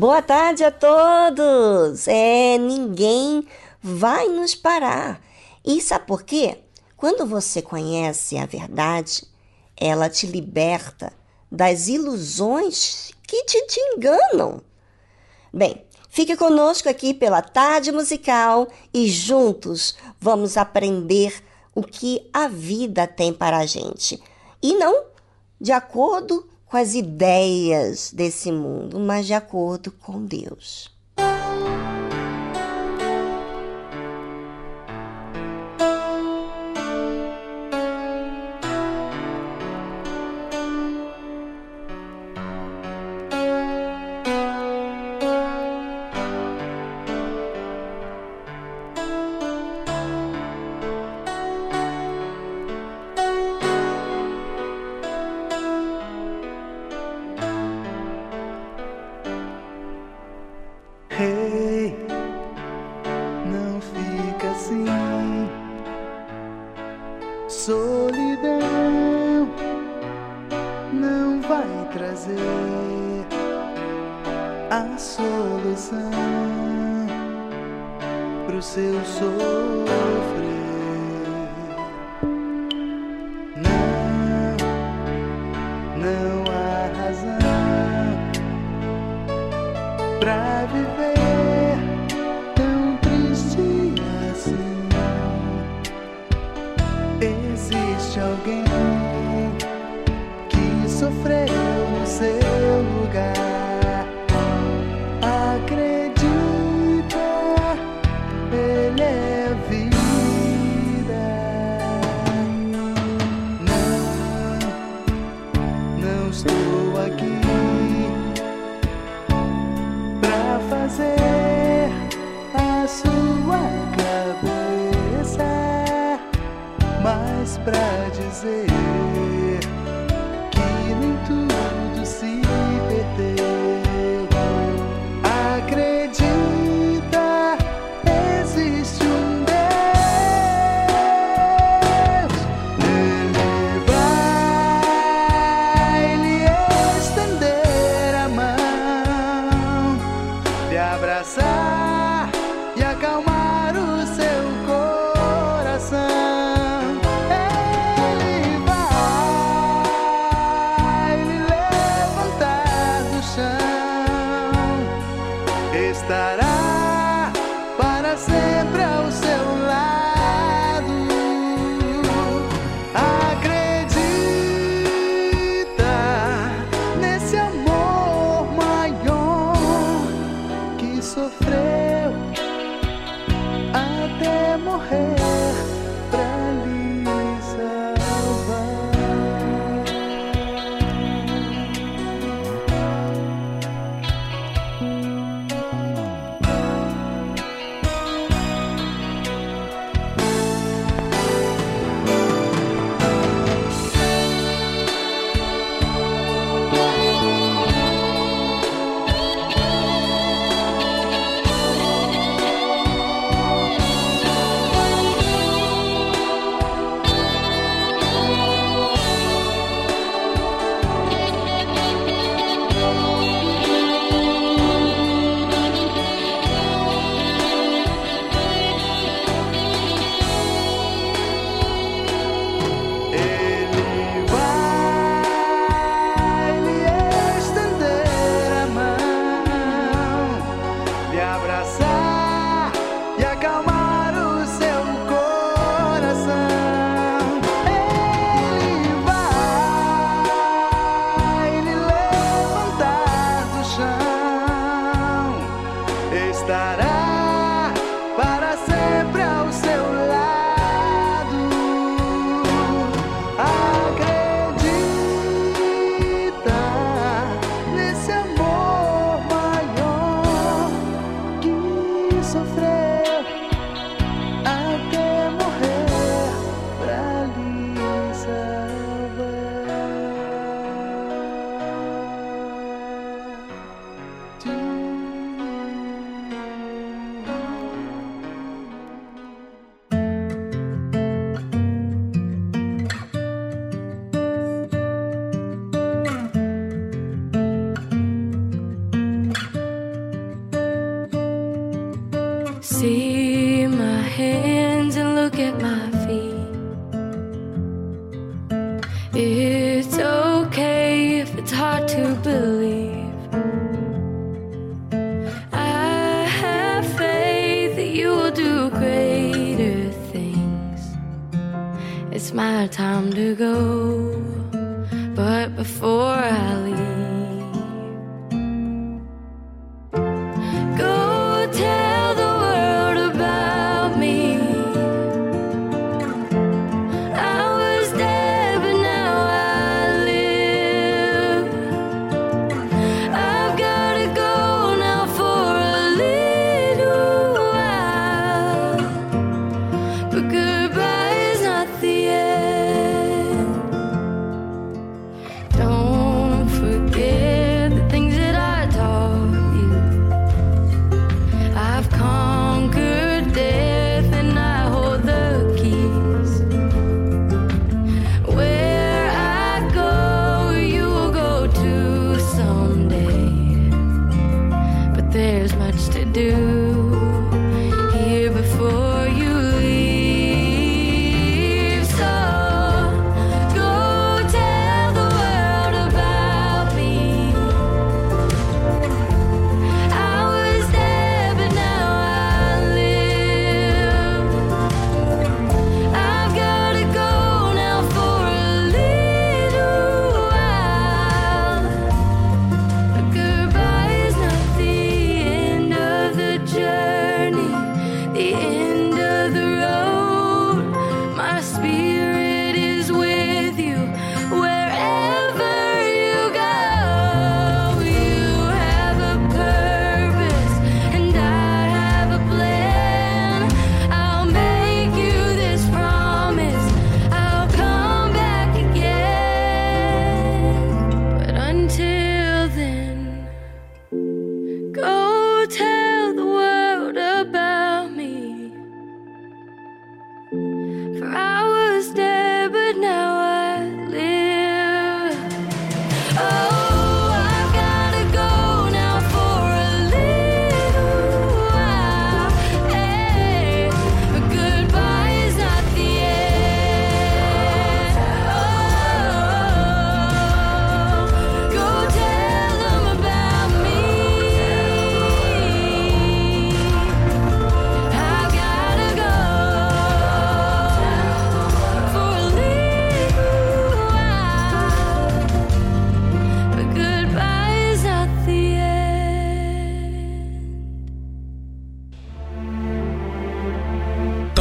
Boa tarde a todos! É, ninguém vai nos parar. E sabe por quê? Quando você conhece a verdade, ela te liberta das ilusões que te, te enganam. Bem, fique conosco aqui pela tarde musical e juntos vamos aprender o que a vida tem para a gente. E não de acordo com as ideias desse mundo, mas de acordo com Deus.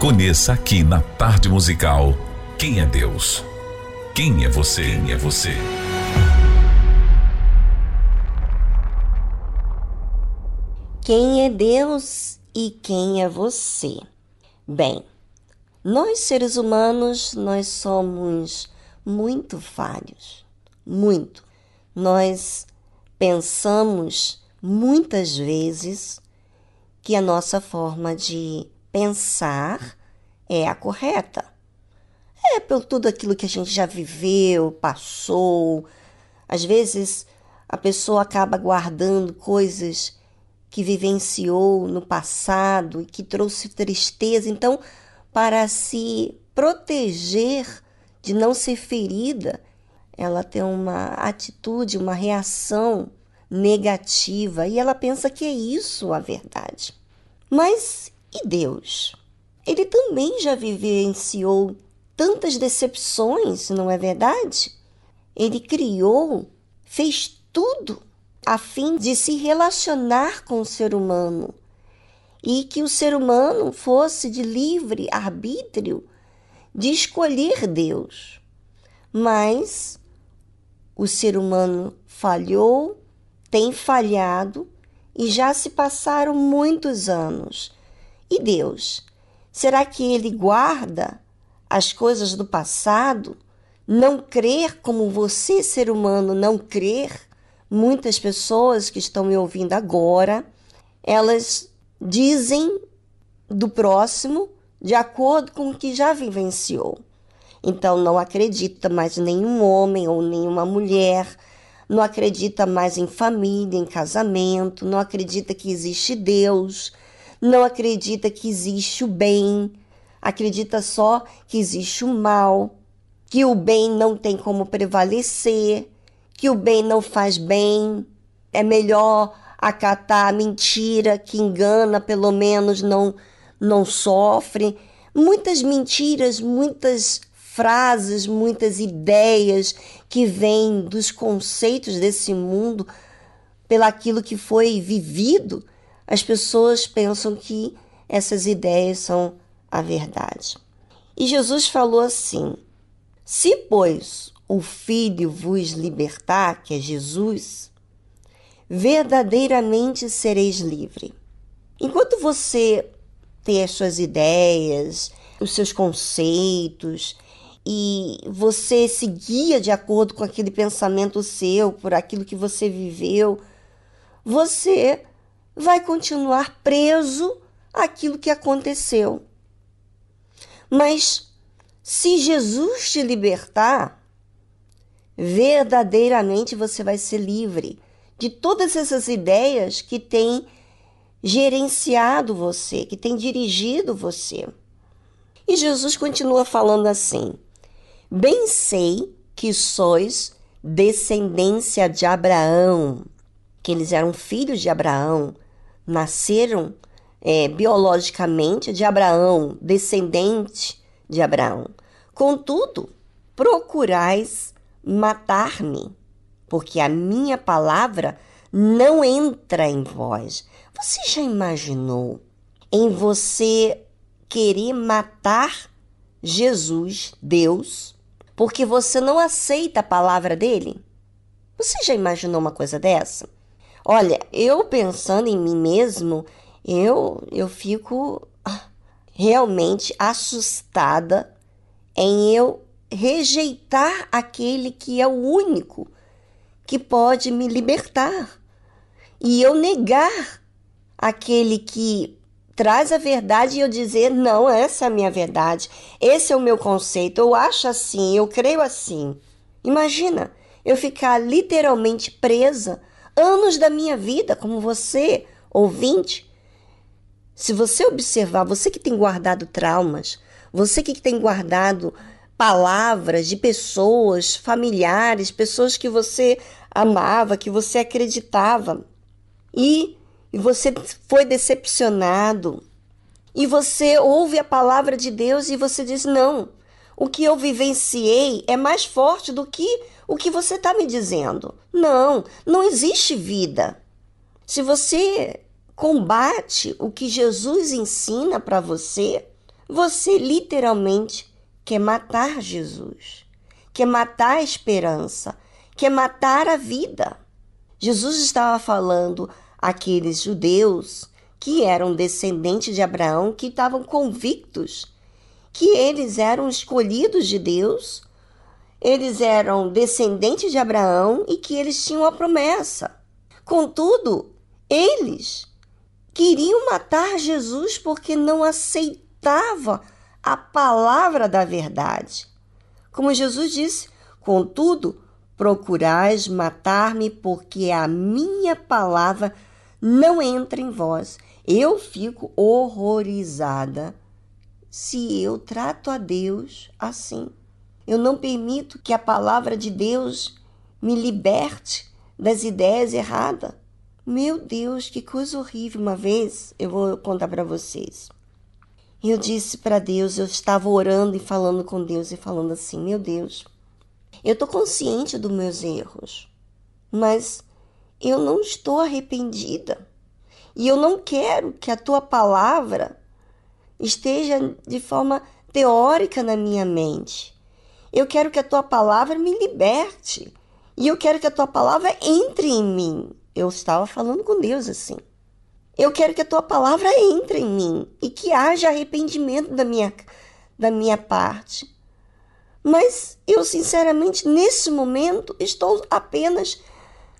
Conheça aqui na Tarde Musical quem é Deus. Quem é você? Quem é você? Quem é Deus e quem é você? Bem, nós seres humanos, nós somos muito falhos, muito. Nós pensamos muitas vezes que a nossa forma de pensar é a correta. É por tudo aquilo que a gente já viveu, passou. Às vezes a pessoa acaba guardando coisas que vivenciou no passado e que trouxe tristeza. Então, para se proteger de não ser ferida, ela tem uma atitude, uma reação negativa e ela pensa que é isso a verdade. Mas e Deus? Ele também já vivenciou tantas decepções, não é verdade? Ele criou, fez tudo a fim de se relacionar com o ser humano e que o ser humano fosse de livre arbítrio de escolher Deus. Mas o ser humano falhou, tem falhado e já se passaram muitos anos e Deus? Será que ele guarda as coisas do passado? Não crer como você, ser humano, não crer? Muitas pessoas que estão me ouvindo agora, elas dizem do próximo de acordo com o que já vivenciou. Então não acredita mais nenhum homem ou nenhuma mulher, não acredita mais em família, em casamento, não acredita que existe Deus, não acredita que existe o bem, acredita só que existe o mal, que o bem não tem como prevalecer, que o bem não faz bem, é melhor acatar a mentira que engana, pelo menos não não sofre. Muitas mentiras, muitas frases, muitas ideias que vêm dos conceitos desse mundo, pelaquilo que foi vivido, as pessoas pensam que essas ideias são a verdade. E Jesus falou assim: Se, pois, o Filho vos libertar, que é Jesus, verdadeiramente sereis livre. Enquanto você tem as suas ideias, os seus conceitos, e você se guia de acordo com aquele pensamento seu, por aquilo que você viveu, você vai continuar preso àquilo que aconteceu. Mas se Jesus te libertar, verdadeiramente você vai ser livre de todas essas ideias que têm gerenciado você, que têm dirigido você. E Jesus continua falando assim: Bem sei que sois descendência de Abraão, que eles eram filhos de Abraão, nasceram é, biologicamente de Abraão, descendente de Abraão. Contudo, procurais matar-me, porque a minha palavra não entra em vós. Você já imaginou em você querer matar Jesus, Deus, porque você não aceita a palavra dele? Você já imaginou uma coisa dessa? Olha, eu pensando em mim mesmo, eu eu fico ah, realmente assustada em eu rejeitar aquele que é o único que pode me libertar e eu negar aquele que traz a verdade e eu dizer: não, essa é a minha verdade, esse é o meu conceito, eu acho assim, eu creio assim. Imagina eu ficar literalmente presa anos da minha vida, como você, ouvinte. Se você observar, você que tem guardado traumas, você que tem guardado palavras de pessoas, familiares, pessoas que você amava, que você acreditava, e você foi decepcionado, e você ouve a palavra de Deus e você diz: não, o que eu vivenciei é mais forte do que o que você está me dizendo. Não, não existe vida. Se você combate o que Jesus ensina para você, você literalmente quer matar Jesus, quer matar a esperança, quer matar a vida. Jesus estava falando aqueles judeus que eram descendentes de Abraão, que estavam convictos que eles eram escolhidos de Deus, eles eram descendentes de Abraão e que eles tinham a promessa. Contudo, eles queriam matar Jesus porque não aceitava a palavra da verdade. Como Jesus disse, contudo, procurais matar-me porque a minha palavra não entra em vós. Eu fico horrorizada se eu trato a Deus assim. Eu não permito que a palavra de Deus me liberte das ideias erradas. Meu Deus, que coisa horrível. Uma vez eu vou contar para vocês. Eu disse para Deus, eu estava orando e falando com Deus e falando assim: Meu Deus, eu estou consciente dos meus erros, mas eu não estou arrependida. E eu não quero que a tua palavra esteja de forma teórica na minha mente. Eu quero que a tua palavra me liberte. E eu quero que a tua palavra entre em mim. Eu estava falando com Deus assim. Eu quero que a tua palavra entre em mim e que haja arrependimento da minha, da minha parte. Mas eu, sinceramente, nesse momento, estou apenas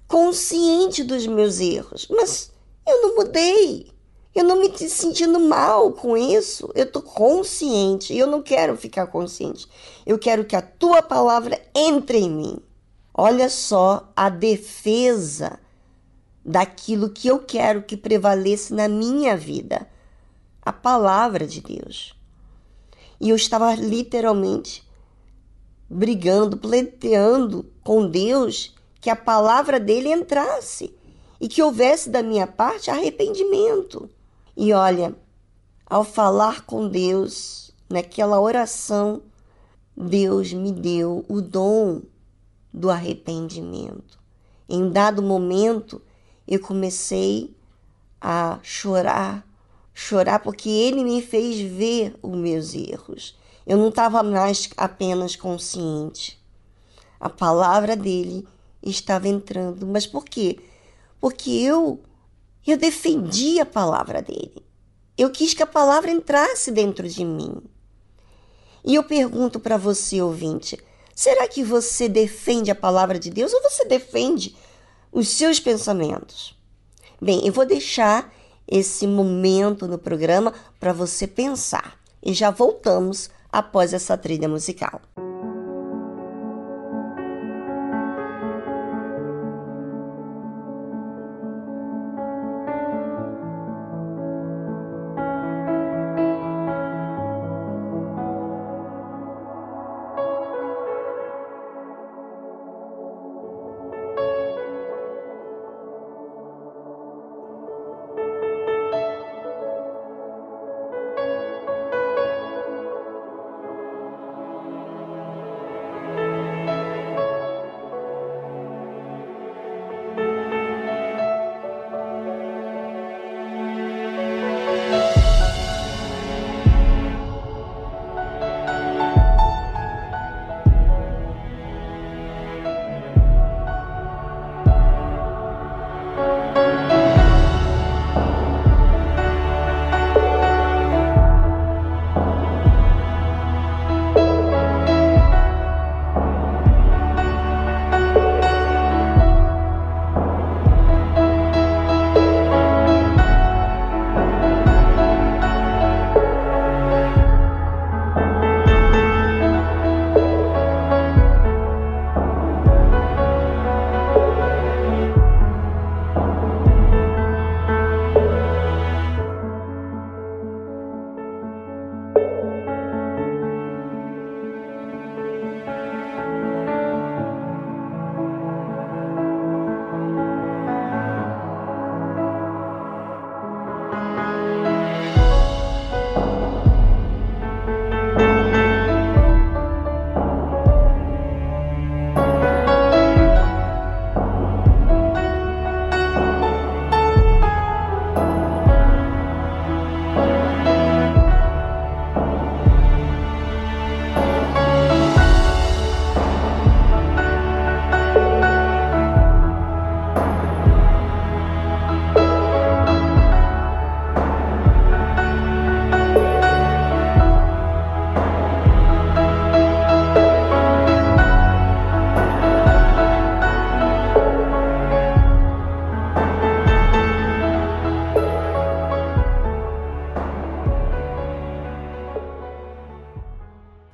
consciente dos meus erros, mas eu não mudei. Eu não me sentindo mal com isso. Eu tô consciente. E eu não quero ficar consciente. Eu quero que a tua palavra entre em mim. Olha só a defesa daquilo que eu quero que prevaleça na minha vida. A palavra de Deus. E eu estava literalmente brigando, pleiteando com Deus que a palavra dele entrasse e que houvesse da minha parte arrependimento. E olha, ao falar com Deus, naquela oração, Deus me deu o dom do arrependimento. Em dado momento, eu comecei a chorar, chorar porque ele me fez ver os meus erros. Eu não estava mais apenas consciente. A palavra dele estava entrando. Mas por quê? Porque eu eu defendi a palavra dele. Eu quis que a palavra entrasse dentro de mim. E eu pergunto para você, ouvinte, será que você defende a palavra de Deus ou você defende os seus pensamentos? Bem, eu vou deixar esse momento no programa para você pensar e já voltamos após essa trilha musical.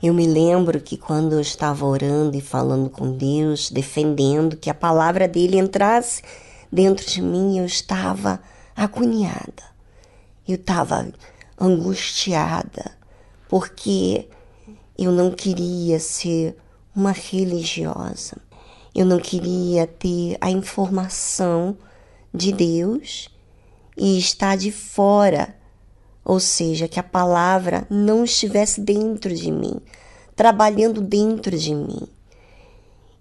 Eu me lembro que quando eu estava orando e falando com Deus, defendendo que a palavra dele entrasse dentro de mim, eu estava agoniada. Eu estava angustiada, porque eu não queria ser uma religiosa. Eu não queria ter a informação de Deus e estar de fora ou seja, que a palavra não estivesse dentro de mim, trabalhando dentro de mim.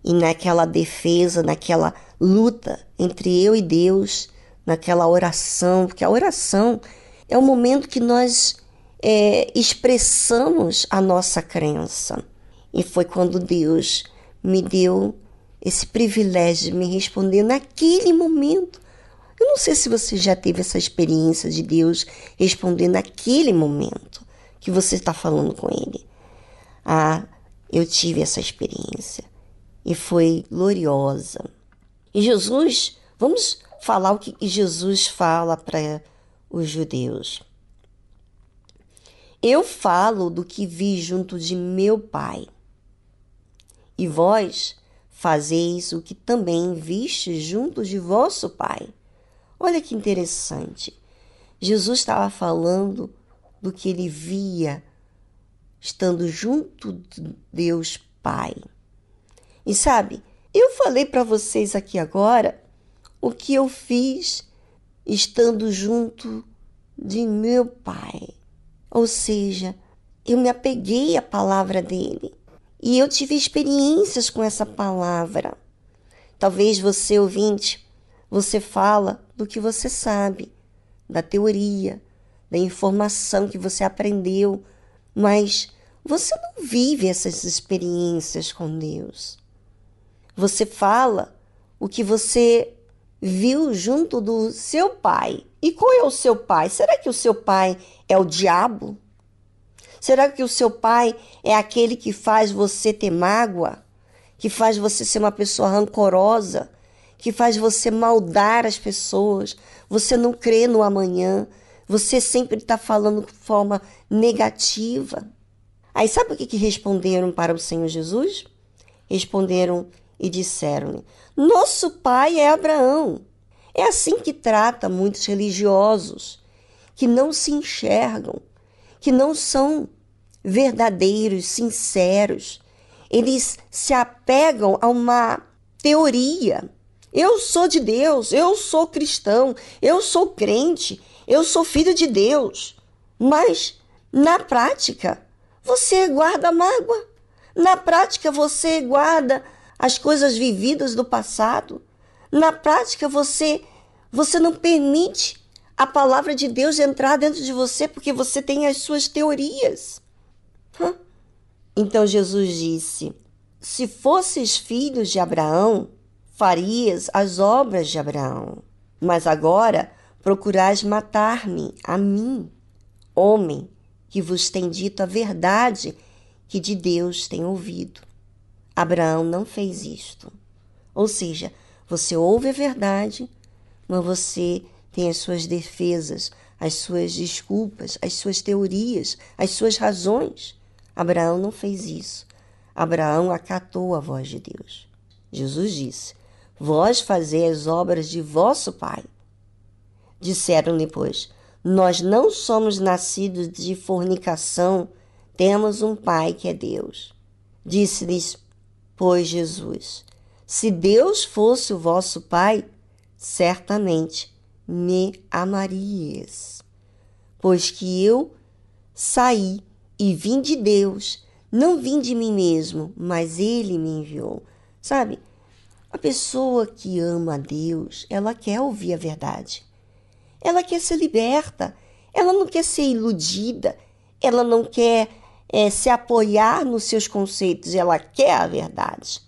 E naquela defesa, naquela luta entre eu e Deus, naquela oração, porque a oração é o momento que nós é, expressamos a nossa crença. E foi quando Deus me deu esse privilégio de me responder naquele momento eu não sei se você já teve essa experiência de Deus responder naquele momento que você está falando com Ele. Ah, eu tive essa experiência e foi gloriosa. E Jesus, vamos falar o que Jesus fala para os judeus. Eu falo do que vi junto de meu Pai, e vós fazeis o que também viste junto de vosso Pai. Olha que interessante. Jesus estava falando do que ele via estando junto de Deus Pai. E sabe, eu falei para vocês aqui agora o que eu fiz estando junto de meu Pai. Ou seja, eu me apeguei à palavra dele e eu tive experiências com essa palavra. Talvez você, ouvinte, você fala do que você sabe, da teoria, da informação que você aprendeu, mas você não vive essas experiências com Deus. Você fala o que você viu junto do seu pai. E qual é o seu pai? Será que o seu pai é o diabo? Será que o seu pai é aquele que faz você ter mágoa? Que faz você ser uma pessoa rancorosa? Que faz você maldar as pessoas? Você não crê no amanhã? Você sempre está falando de forma negativa? Aí sabe o que, que responderam para o Senhor Jesus? Responderam e disseram-lhe: Nosso pai é Abraão. É assim que trata muitos religiosos que não se enxergam, que não são verdadeiros, sinceros. Eles se apegam a uma teoria. Eu sou de Deus, eu sou cristão, eu sou crente, eu sou filho de Deus. Mas, na prática, você guarda mágoa. Na prática, você guarda as coisas vividas do passado. Na prática, você você não permite a palavra de Deus entrar dentro de você porque você tem as suas teorias. Então Jesus disse: Se fosses filhos de Abraão, farias as obras de Abraão. Mas agora procurais matar-me, a mim, homem, que vos tem dito a verdade que de Deus tem ouvido. Abraão não fez isto. Ou seja, você ouve a verdade, mas você tem as suas defesas, as suas desculpas, as suas teorias, as suas razões. Abraão não fez isso. Abraão acatou a voz de Deus. Jesus disse: Vós fazeis as obras de vosso pai. Disseram-lhe, pois, nós não somos nascidos de fornicação, temos um pai que é Deus. Disse-lhes, pois, Jesus: Se Deus fosse o vosso pai, certamente me amarias, pois que eu saí e vim de Deus, não vim de mim mesmo, mas Ele me enviou. Sabe, a pessoa que ama a Deus, ela quer ouvir a verdade. Ela quer ser liberta, ela não quer ser iludida, ela não quer é, se apoiar nos seus conceitos, ela quer a verdade.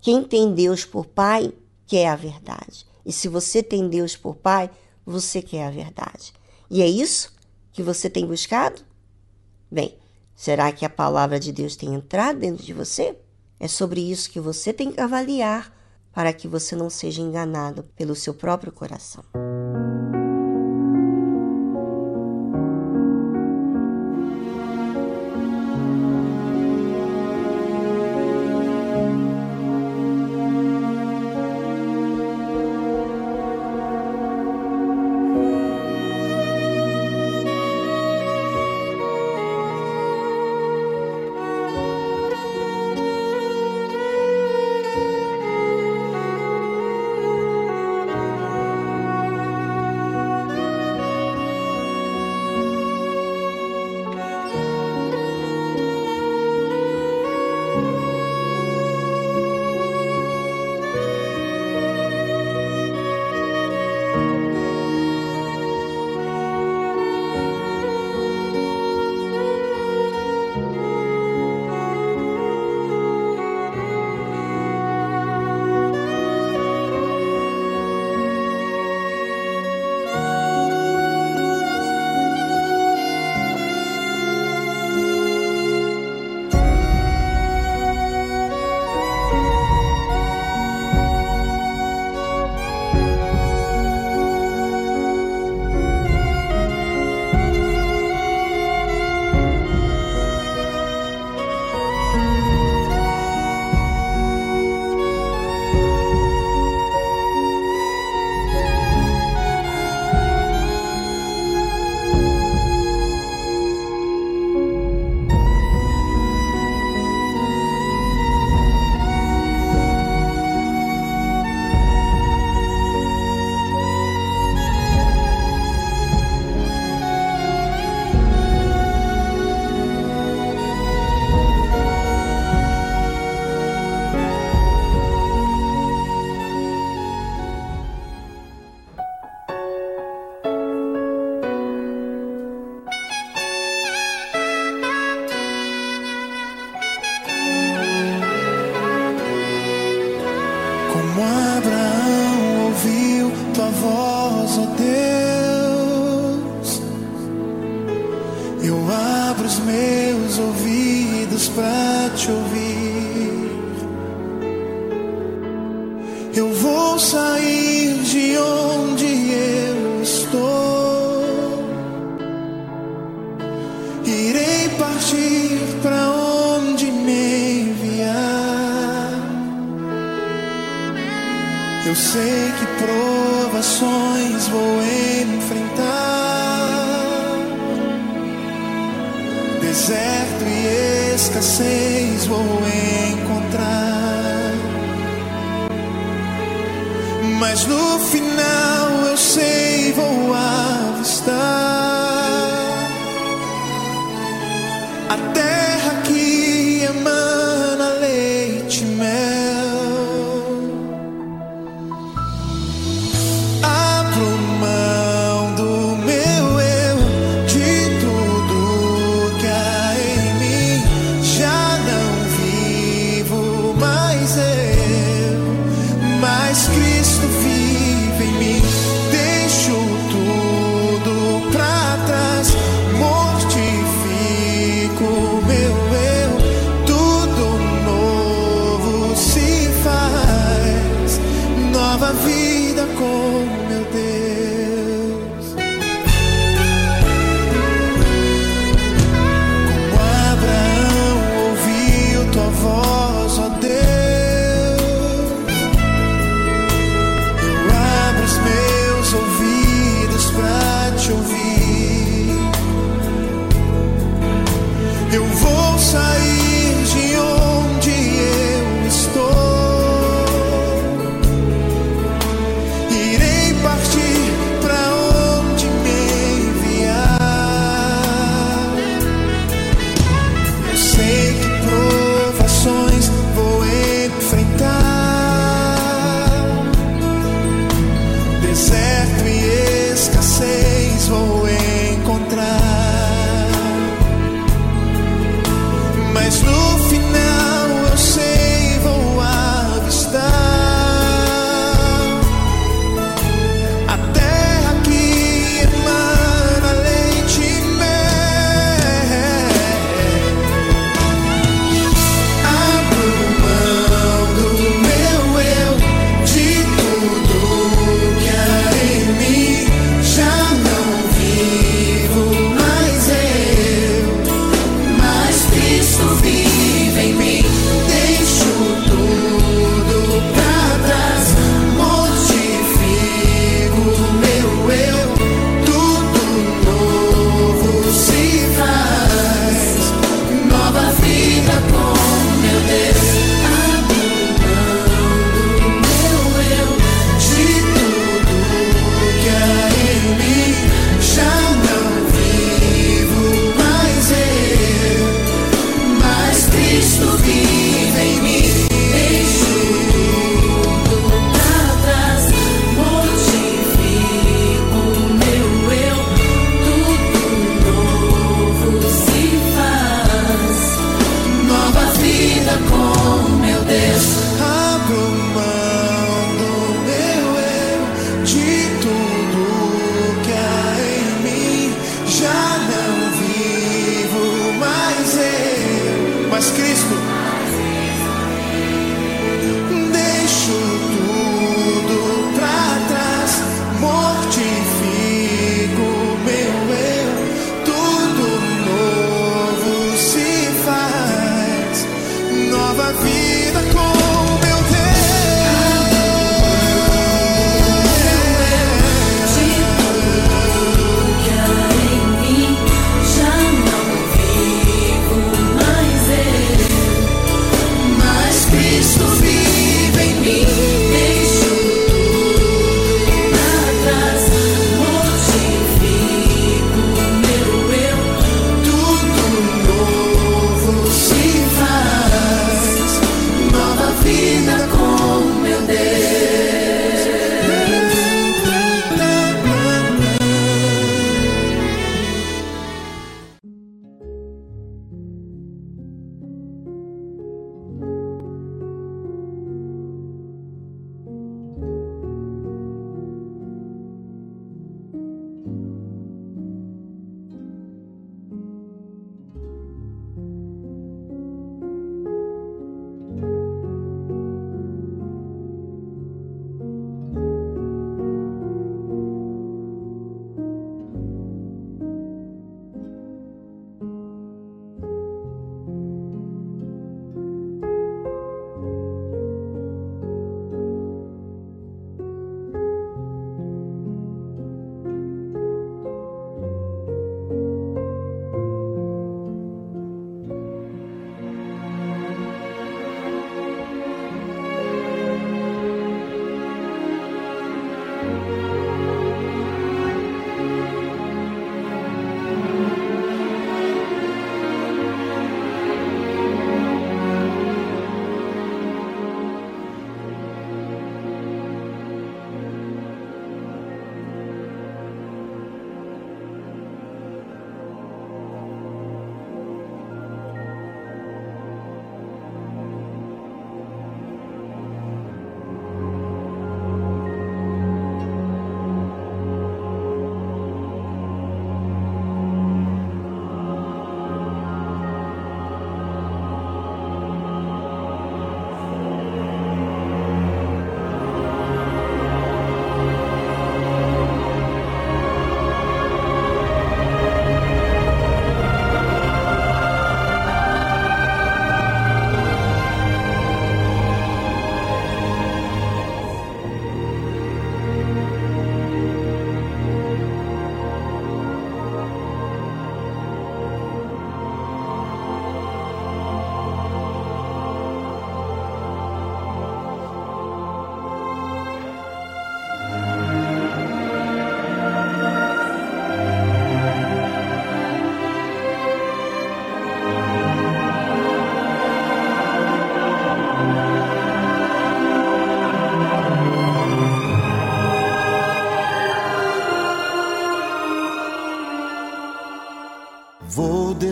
Quem tem Deus por Pai quer a verdade. E se você tem Deus por Pai, você quer a verdade. E é isso que você tem buscado? Bem, será que a palavra de Deus tem entrado dentro de você? É sobre isso que você tem que avaliar para que você não seja enganado pelo seu próprio coração. pra te ouvir. Eu vou sair de onde eu estou. Irei partir para onde me enviar. Eu sei que provações vou enviar. escassez vou encontrar, mas no final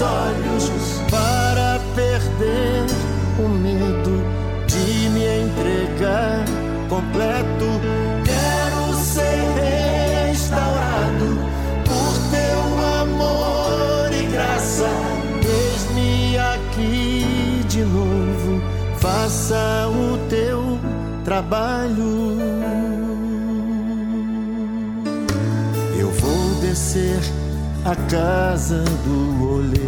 Olhos para perder o medo de me entregar completo. Quero ser restaurado por teu amor e graça. Eis-me aqui de novo, faça o teu trabalho. Eu vou descer a casa do oleiro.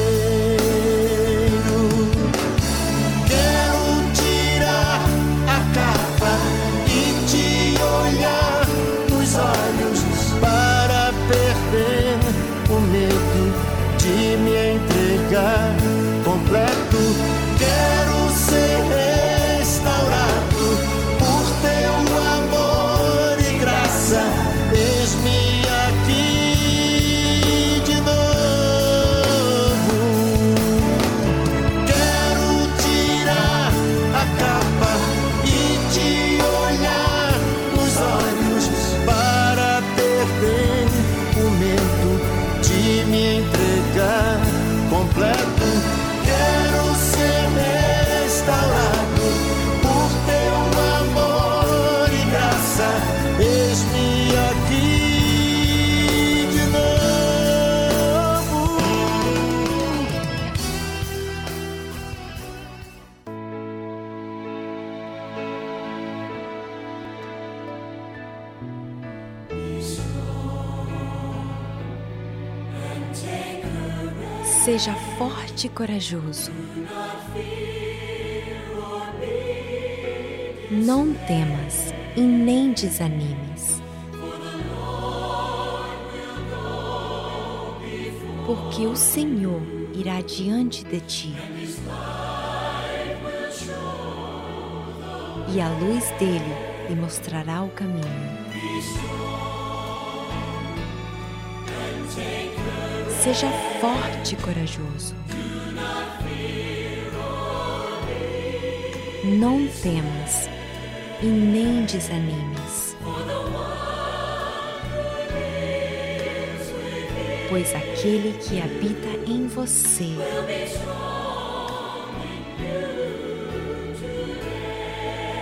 Forte e corajoso. Não temas e nem desanimes. Porque o Senhor irá diante de ti. E a luz dele lhe mostrará o caminho. Seja forte e corajoso. Não temas e nem desanimes, pois aquele que habita em você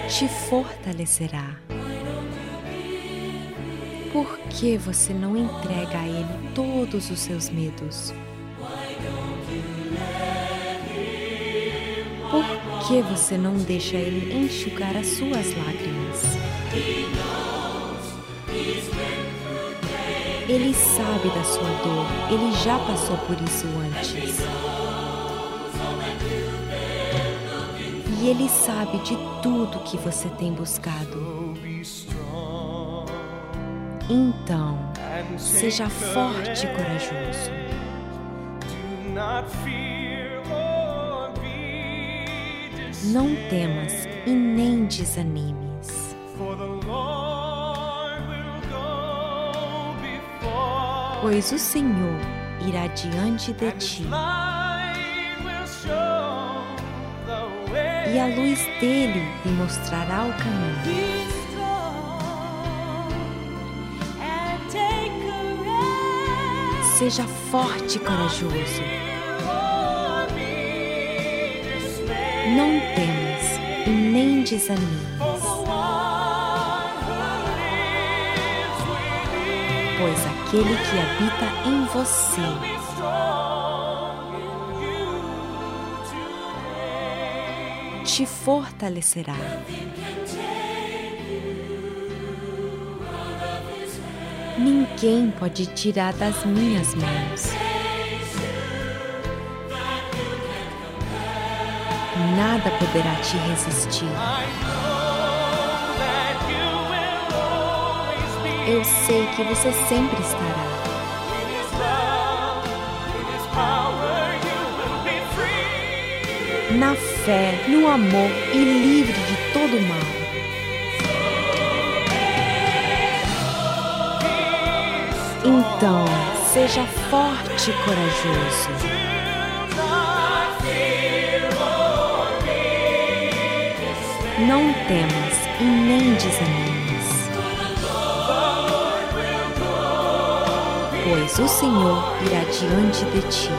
te fortalecerá. Por que você não entrega a Ele todos os seus medos? Que você não deixa Ele enxugar as suas lágrimas? Ele sabe da sua dor, ele já passou por isso antes. E ele sabe de tudo que você tem buscado. Então, seja forte e corajoso. Não temas e nem desanimes. Pois o Senhor irá diante de ti. E a luz dele lhe mostrará o caminho. Seja forte e corajoso. Não temas e nem desanimes. Pois aquele que habita em você te fortalecerá. Ninguém pode tirar das minhas mãos. Nada poderá te resistir. Eu sei que você sempre estará. Na fé, no amor e livre de todo mal. Então, seja forte e corajoso. Não temas e nem desanimes. Pois o Senhor irá diante de ti.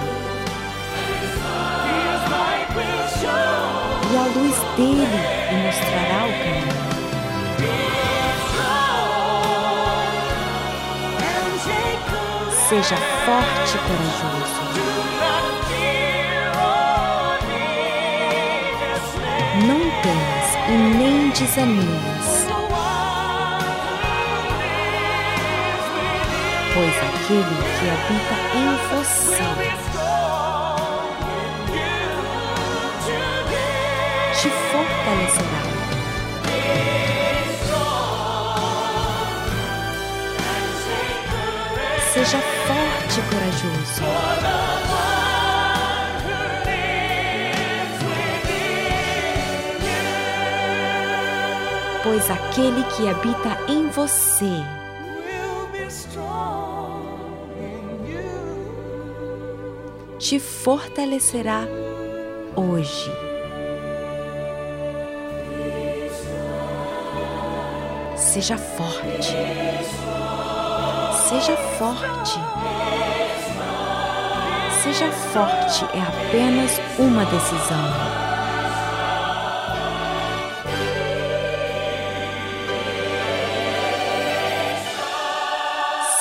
E a luz dele lhe mostrará o caminho. Seja forte e corajoso. Não temas e nem desanimes. Pois aquele que habita em você te fortalecerá. Seja forte e corajoso. Pois aquele que habita em você te fortalecerá hoje. Seja forte. Seja forte. Seja forte é apenas uma decisão.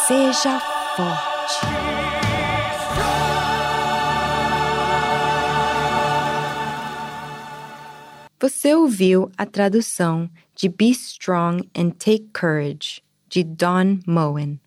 Seja forte. Você ouviu a tradução de Be Strong and Take Courage, de Don Moen.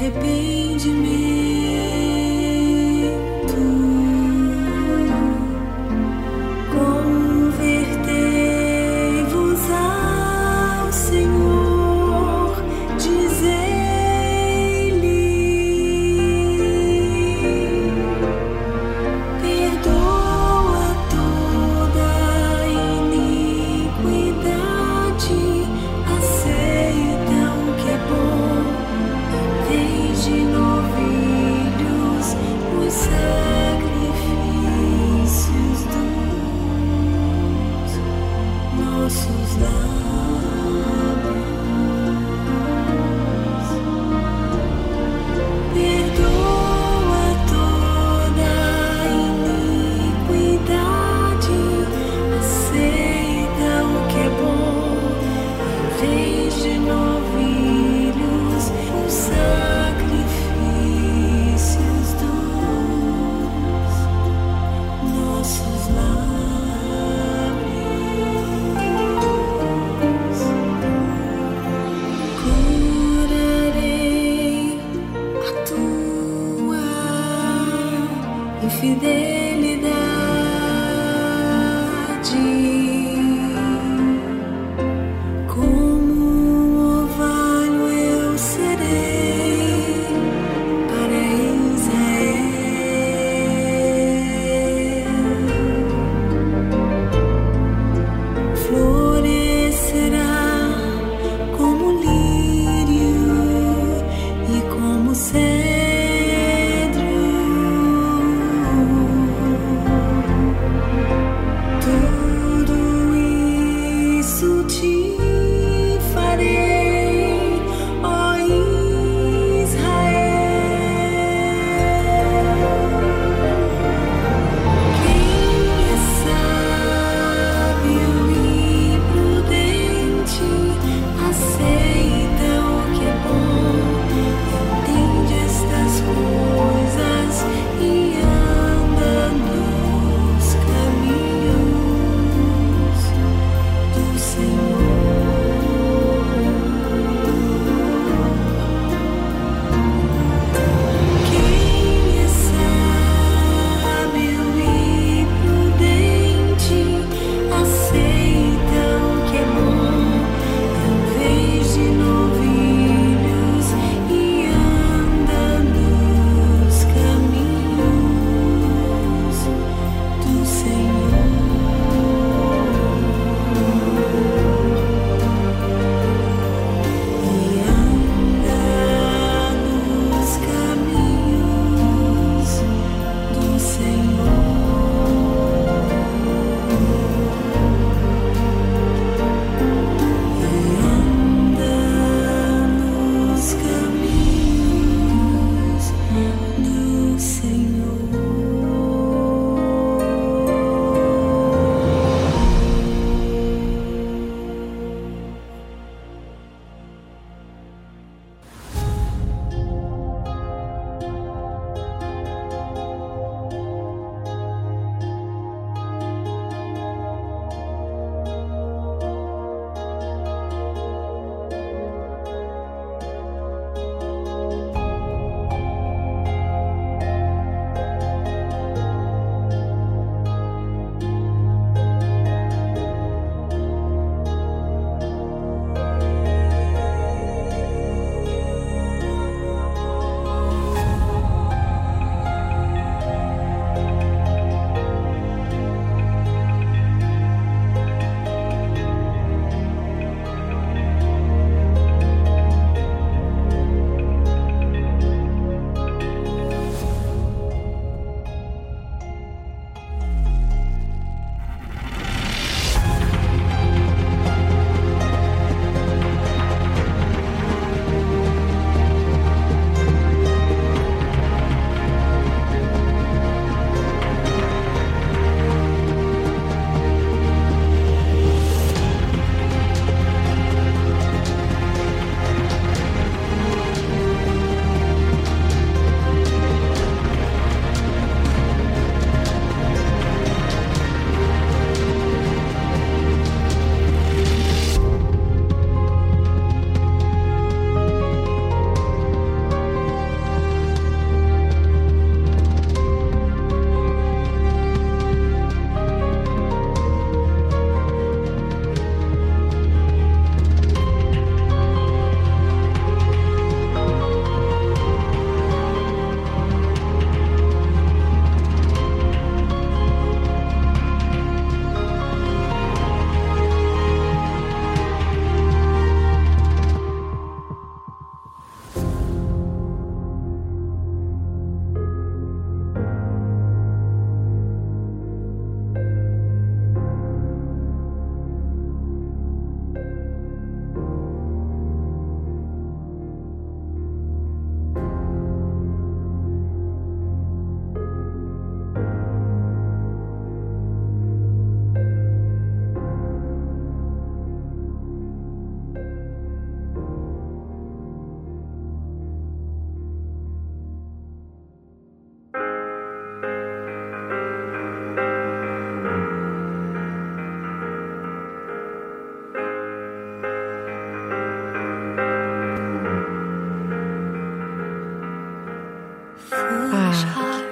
De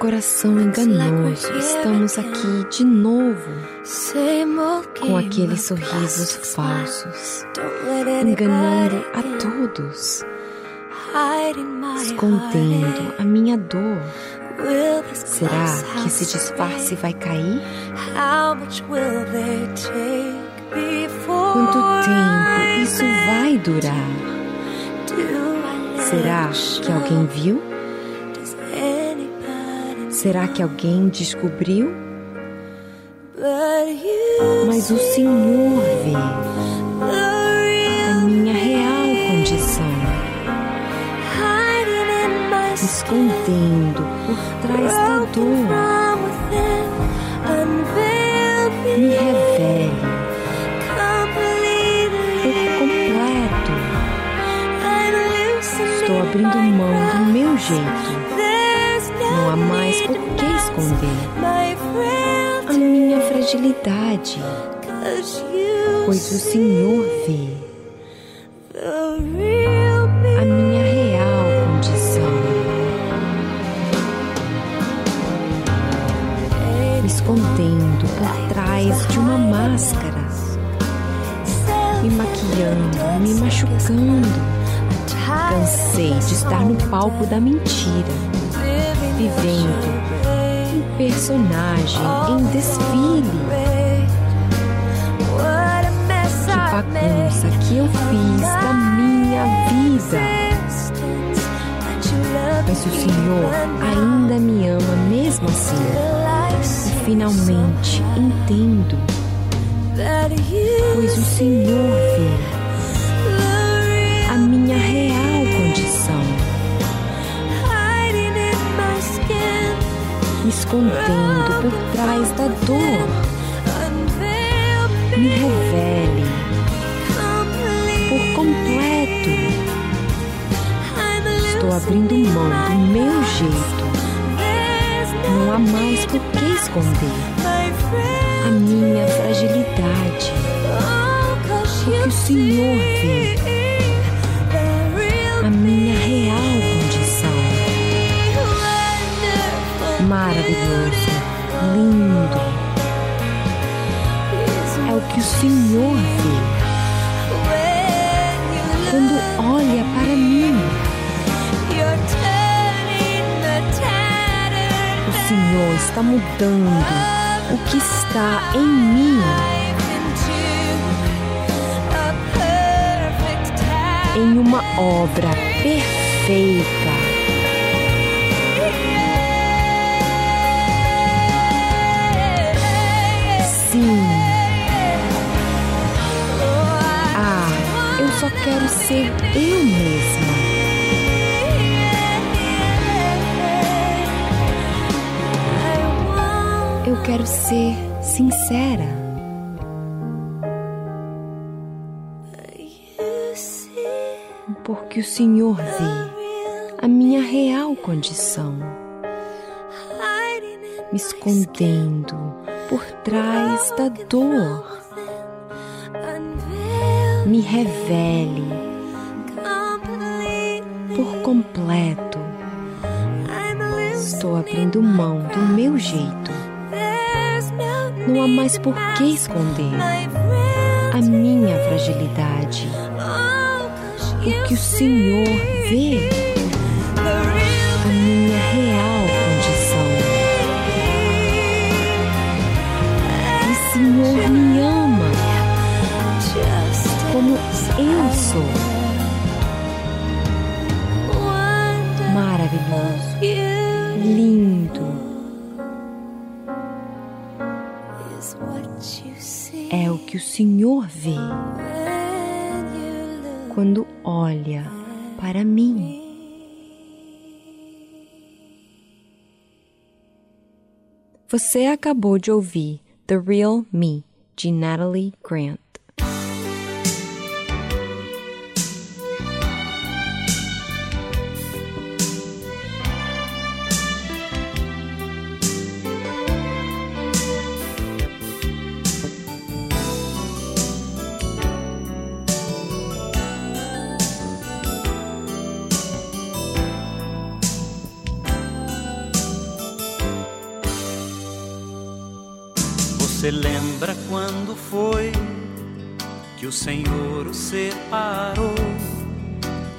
coração enganoso, estamos aqui de novo com aqueles sorrisos falsos, enganando a todos, escondendo a minha dor. Será que esse disfarce vai cair? Quanto tempo isso vai durar? Será que alguém viu? Será que alguém descobriu? Mas o Senhor vê a minha real condição, escondendo por trás da dor. Me revele por completo. Estou abrindo mão do meu jeito. Esconder. A minha fragilidade, pois o Senhor vê. A minha real condição. Me escondendo por trás de uma máscara, me maquiando, me machucando. Cansei de estar no palco da mentira, vivendo um personagem em desfile. Que bagunça que eu fiz da minha vida. Mas o Senhor ainda me ama mesmo assim. E finalmente entendo, pois o Senhor vê escondendo por trás da dor. Me revele por completo. Estou abrindo mão do meu jeito. Não há mais por que esconder a minha fragilidade. Porque o Senhor vê maravilhoso, lindo. É o que o Senhor vê quando olha para mim. O Senhor está mudando o que está em mim em uma obra perfeita. Quero ser eu mesma. Eu quero ser sincera. Porque o Senhor vê a minha real condição, me escondendo por trás da dor. Me revele por completo. Estou abrindo mão do meu jeito. Não há mais por que esconder a minha fragilidade. Porque o Senhor vê o Senhor vê quando olha para mim. Você acabou de ouvir The Real Me, de Natalie Grant. Foi que o Senhor o separou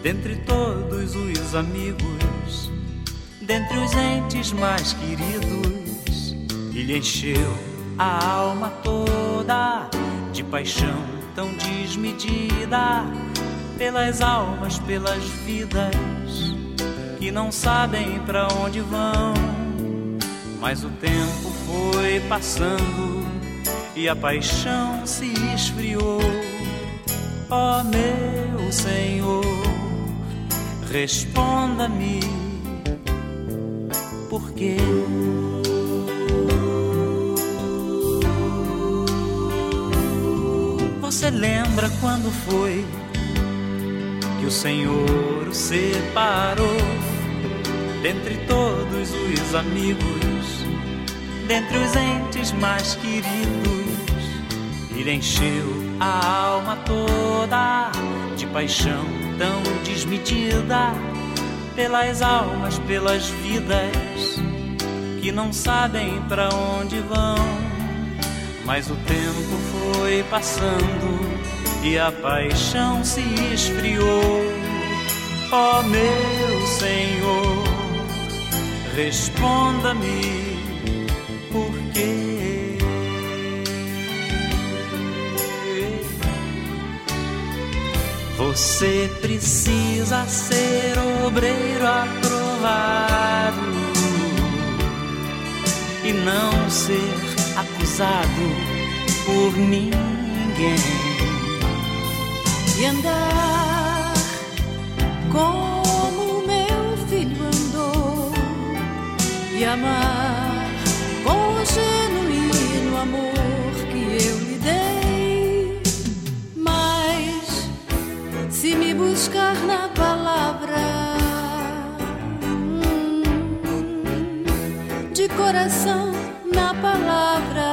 dentre todos os amigos, dentre os entes mais queridos, e lhe encheu a alma toda de paixão tão desmedida pelas almas, pelas vidas que não sabem para onde vão. Mas o tempo foi passando e a paixão se esfriou. Ó oh, meu Senhor, responda-me, por quê? Você lembra quando foi que o Senhor o separou dentre todos os amigos, dentre os entes mais queridos? Ele encheu a alma toda de paixão tão desmedida pelas almas, pelas vidas que não sabem para onde vão. Mas o tempo foi passando e a paixão se esfriou. Ó oh, meu Senhor, responda-me Você precisa ser obreiro aprovado e não ser acusado por ninguém. E andar como meu filho andou e amar buscar na palavra. De coração na palavra.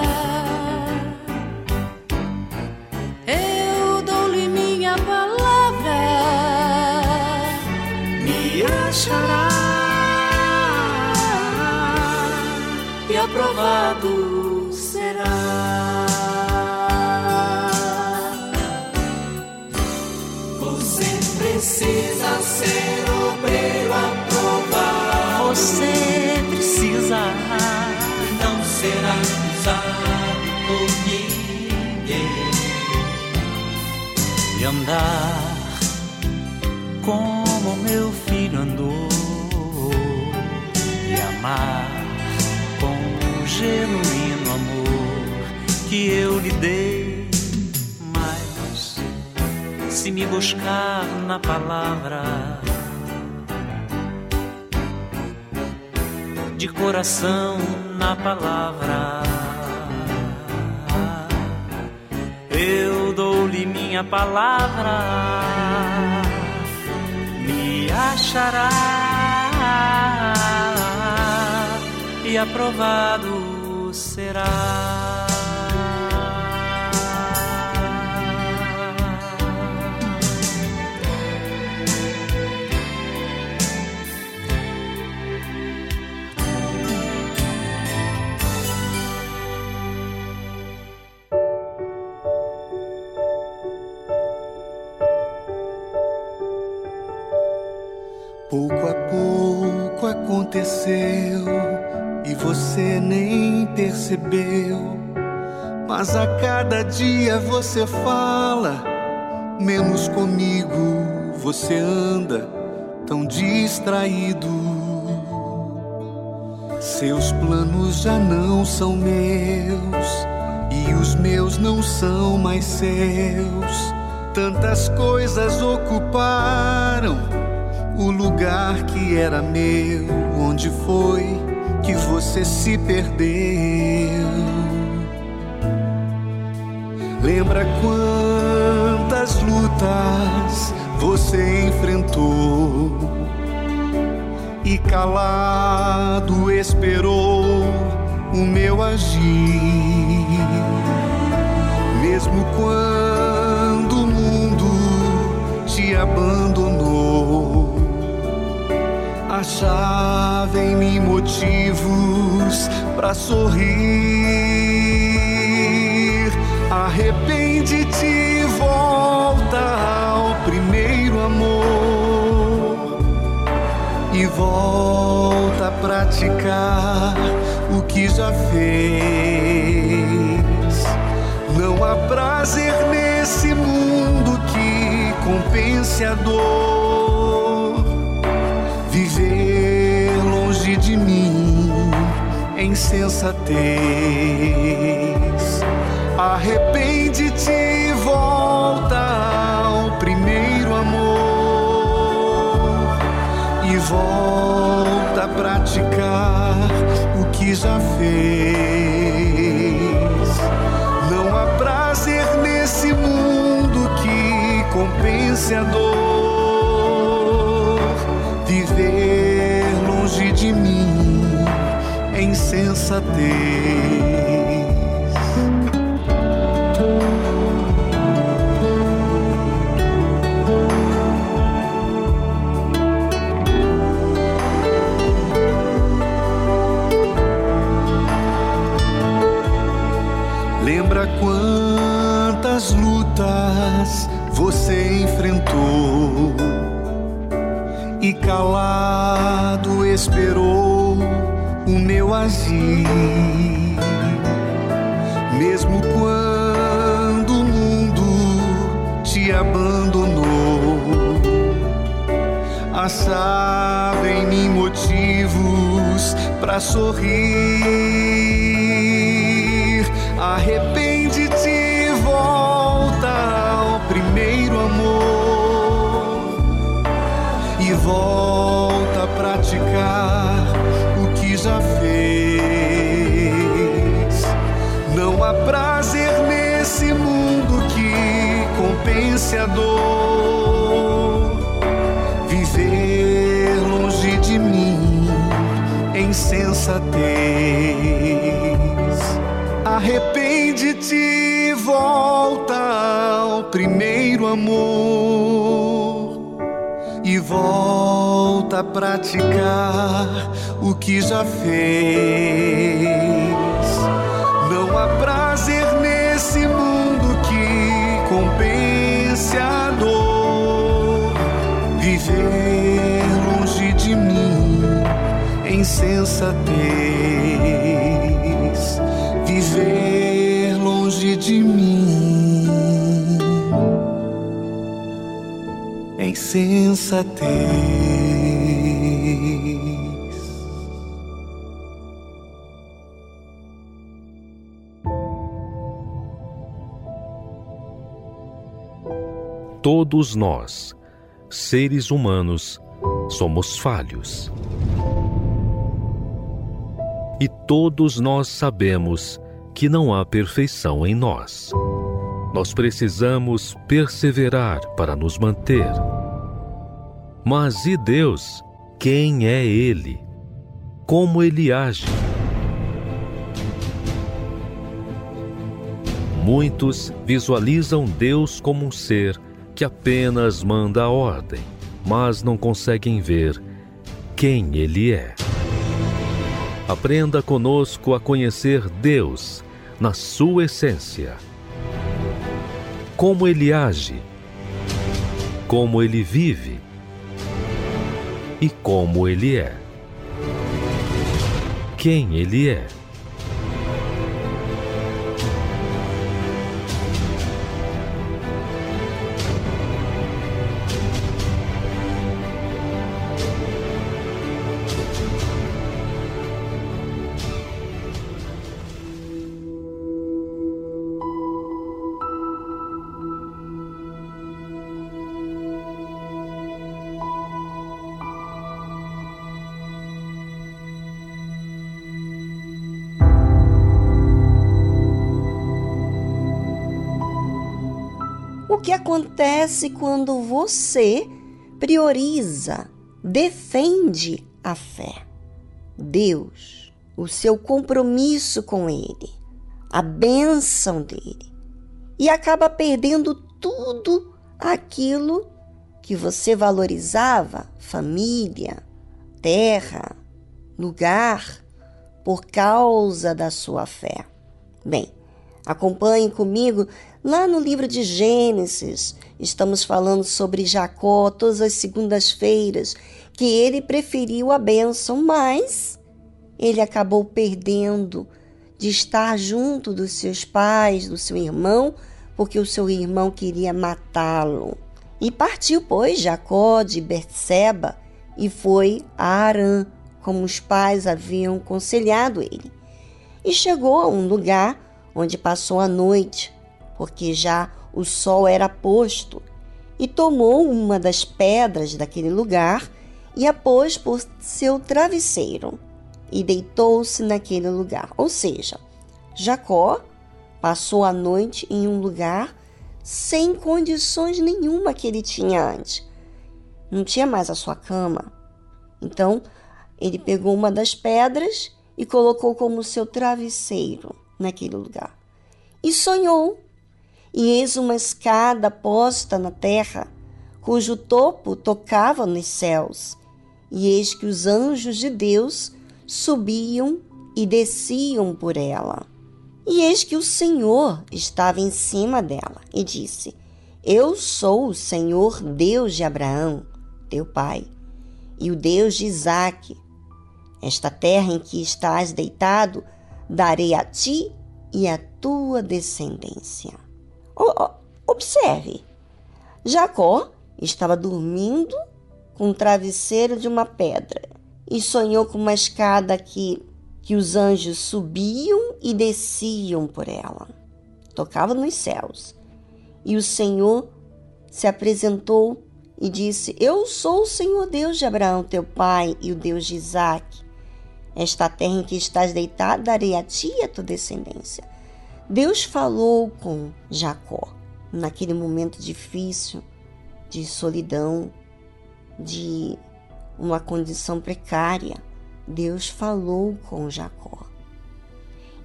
Achará. E aprovado ninguém e andar como meu filho andou e amar com o genuíno amor que eu lhe dei. Mas se me buscar na palavra de coração na palavra. Eu dou-lhe minha palavra achará e aprovado será. Percebeu. Mas a cada dia você fala, menos comigo você anda tão distraído. Seus planos já não são meus e os meus não são mais seus. Tantas coisas ocuparam o lugar que era meu, onde foi que você se perdeu? Lembra quantas lutas você enfrentou e calado esperou o meu agir, mesmo quando achava em mim motivos para sorrir. Arrepende-te volta ao primeiro amor e volta a praticar o que já fez. Não há prazer nesse mundo que compense a dor. Viver longe de mim em sensatez. Arrepende-te e volta ao primeiro amor e volta a praticar o que já fez. Não há prazer nesse mundo que compense a dor. Viver longe de mim em sensatez. Lembra quantas lutas você enfrentou calado esperou o meu agir, mesmo quando o mundo te abandonou. Achava em mim motivos para sorrir. Compense a dor. Viver longe de mim em sensatez. Arrepende-te volta ao primeiro amor e volta a praticar o que já fez. Não há prazer em sensatez. Viver longe de mim em sensatez. Todos nós, seres humanos, somos falhos. E todos nós sabemos que não há perfeição em nós. Nós precisamos perseverar para nos manter. Mas e Deus? Quem é Ele? Como Ele age? Muitos visualizam Deus como um ser que apenas manda a ordem, mas não conseguem ver quem Ele é. Aprenda conosco a conhecer Deus na sua essência. Como Ele age, como Ele vive e como Ele é. Quem Ele é. Acontece quando você prioriza, defende a fé? Deus, o seu compromisso com Ele, a bênção dele, e acaba perdendo tudo aquilo que você valorizava família, terra, lugar por causa da sua fé. Bem, Acompanhe comigo lá no livro de Gênesis. Estamos falando sobre Jacó todas as segundas-feiras, que ele preferiu a bênção, mas ele acabou perdendo de estar junto dos seus pais, do seu irmão, porque o seu irmão queria matá-lo. E partiu, pois, Jacó de Berseba e foi a Arã, como os pais haviam aconselhado ele. E chegou a um lugar onde passou a noite, porque já o sol era posto, e tomou uma das pedras daquele lugar e a pôs por seu travesseiro, e deitou-se naquele lugar. Ou seja, Jacó passou a noite em um lugar sem condições nenhuma que ele tinha antes. Não tinha mais a sua cama. Então, ele pegou uma das pedras e colocou como seu travesseiro naquele lugar. E sonhou, e eis uma escada posta na terra, cujo topo tocava nos céus, e eis que os anjos de Deus subiam e desciam por ela. E eis que o Senhor estava em cima dela e disse: Eu sou o Senhor Deus de Abraão, teu pai, e o Deus de Isaque. Esta terra em que estás deitado, darei a ti e a tua descendência. Observe, Jacó estava dormindo com um travesseiro de uma pedra e sonhou com uma escada que, que os anjos subiam e desciam por ela. Tocava nos céus. E o Senhor se apresentou e disse: Eu sou o Senhor Deus de Abraão, teu pai, e o Deus de Isaque. Esta terra em que estás deitado darei a ti e a tua descendência. Deus falou com Jacó naquele momento difícil de solidão, de uma condição precária. Deus falou com Jacó.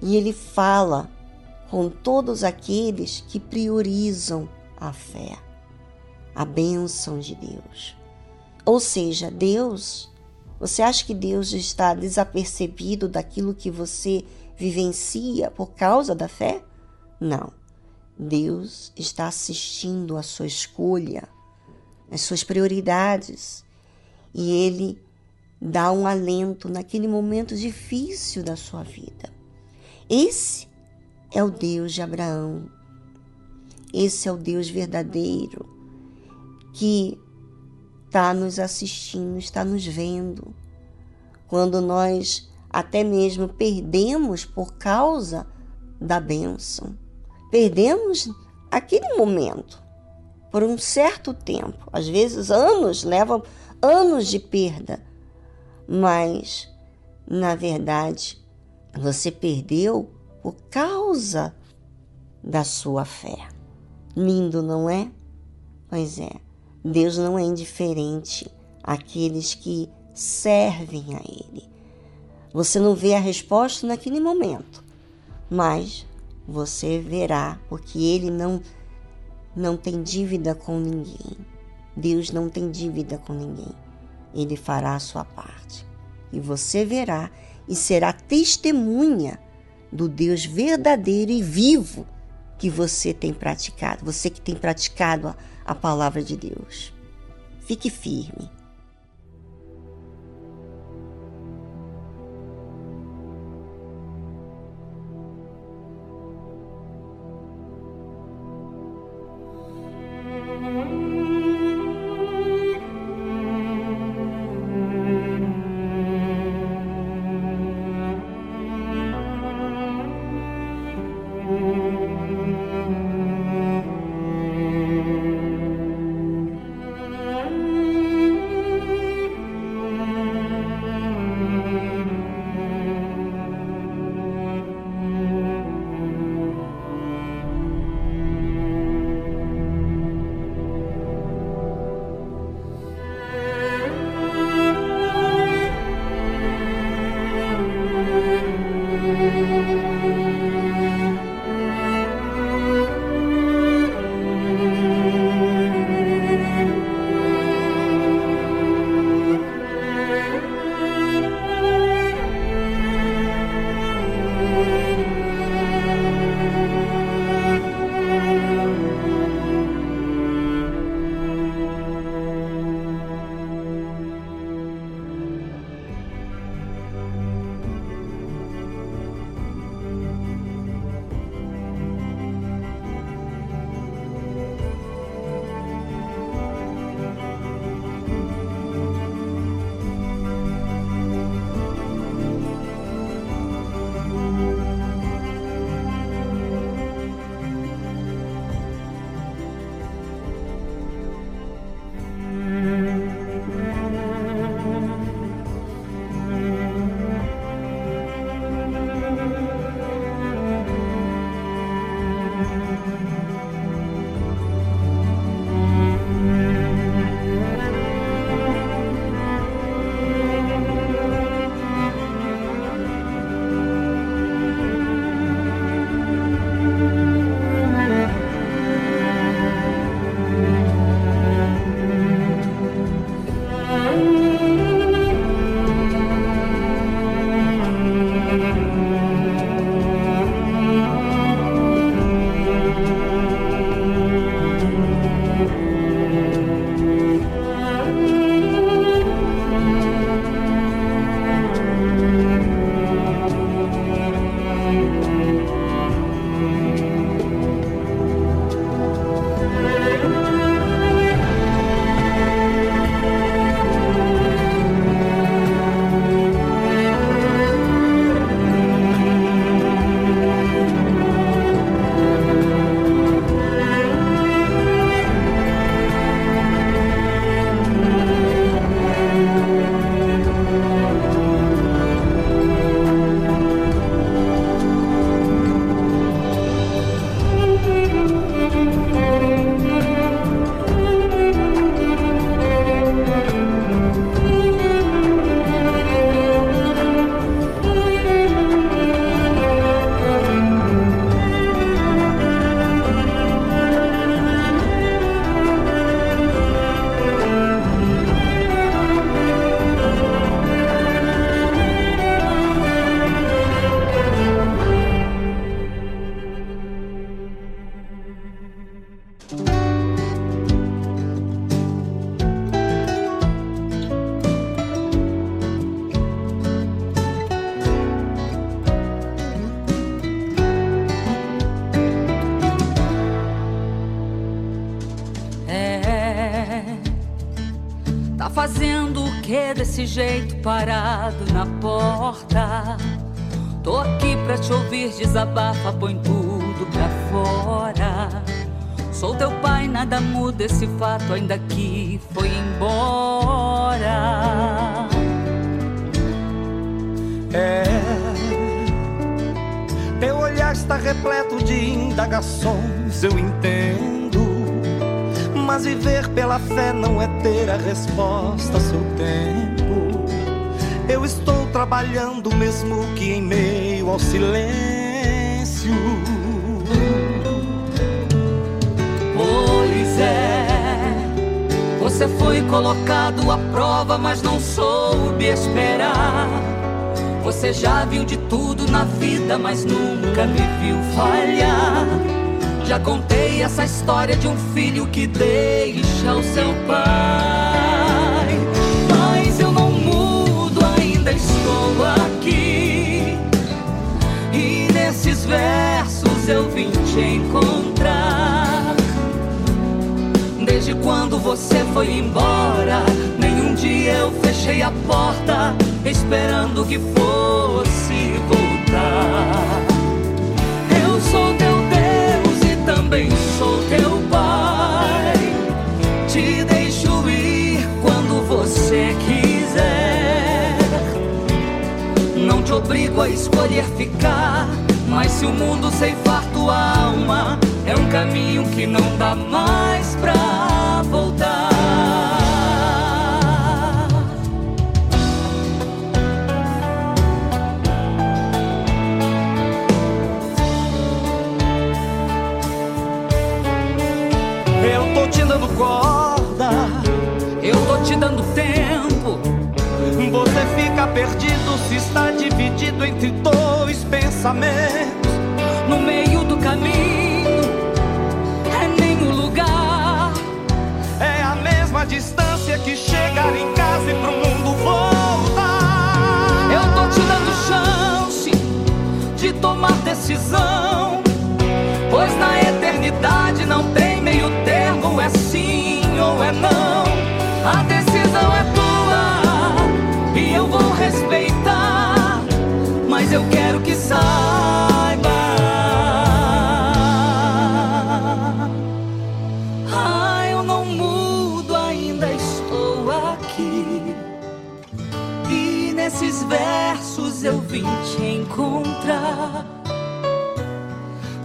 E ele fala com todos aqueles que priorizam a fé, a bênção de Deus. Ou seja, Deus você acha que Deus está desapercebido daquilo que você vivencia por causa da fé? Não. Deus está assistindo a sua escolha, as suas prioridades, e Ele dá um alento naquele momento difícil da sua vida. Esse é o Deus de Abraão. Esse é o Deus verdadeiro que está nos assistindo, está nos vendo. Quando nós até mesmo perdemos por causa da bênção, perdemos aquele momento por um certo tempo, às vezes anos, levam anos de perda, mas na verdade você perdeu por causa da sua fé. Lindo, não é? Pois é. Deus não é indiferente àqueles que servem a Ele. Você não vê a resposta naquele momento, mas você verá, porque Ele não, não tem dívida com ninguém. Deus não tem dívida com ninguém. Ele fará a sua parte. E você verá e será testemunha do Deus verdadeiro e vivo que você tem praticado, você que tem praticado a a palavra de Deus. Fique firme. Silêncio. Pois é, você foi colocado à prova, mas não soube esperar. Você já viu de tudo na vida, mas nunca me viu falhar. Já contei essa história de um filho que deixa o seu pai. Eu vim te encontrar. Desde quando você foi embora, nenhum dia eu fechei a porta, esperando que fosse voltar. Eu sou teu Deus e também sou teu Pai. Te deixo ir quando você quiser. Não te obrigo a escolher ficar. Mas se o mundo ceifar alma, é um caminho que não dá mais pra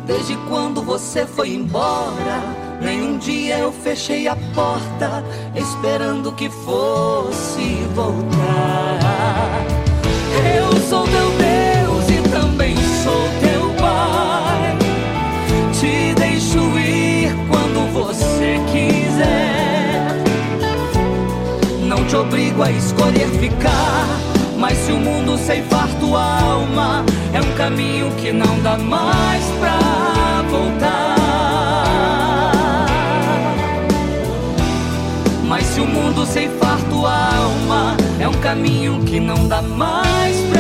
Desde quando você foi embora, nenhum dia eu fechei a porta, esperando que fosse voltar. Eu sou teu Deus e também sou teu Pai. Te deixo ir quando você quiser. Não te obrigo a escolher ficar. Mas se o mundo ceifar tua alma, é um caminho que não dá mais pra se o mundo ceifar tua alma, é um caminho que não dá mais pra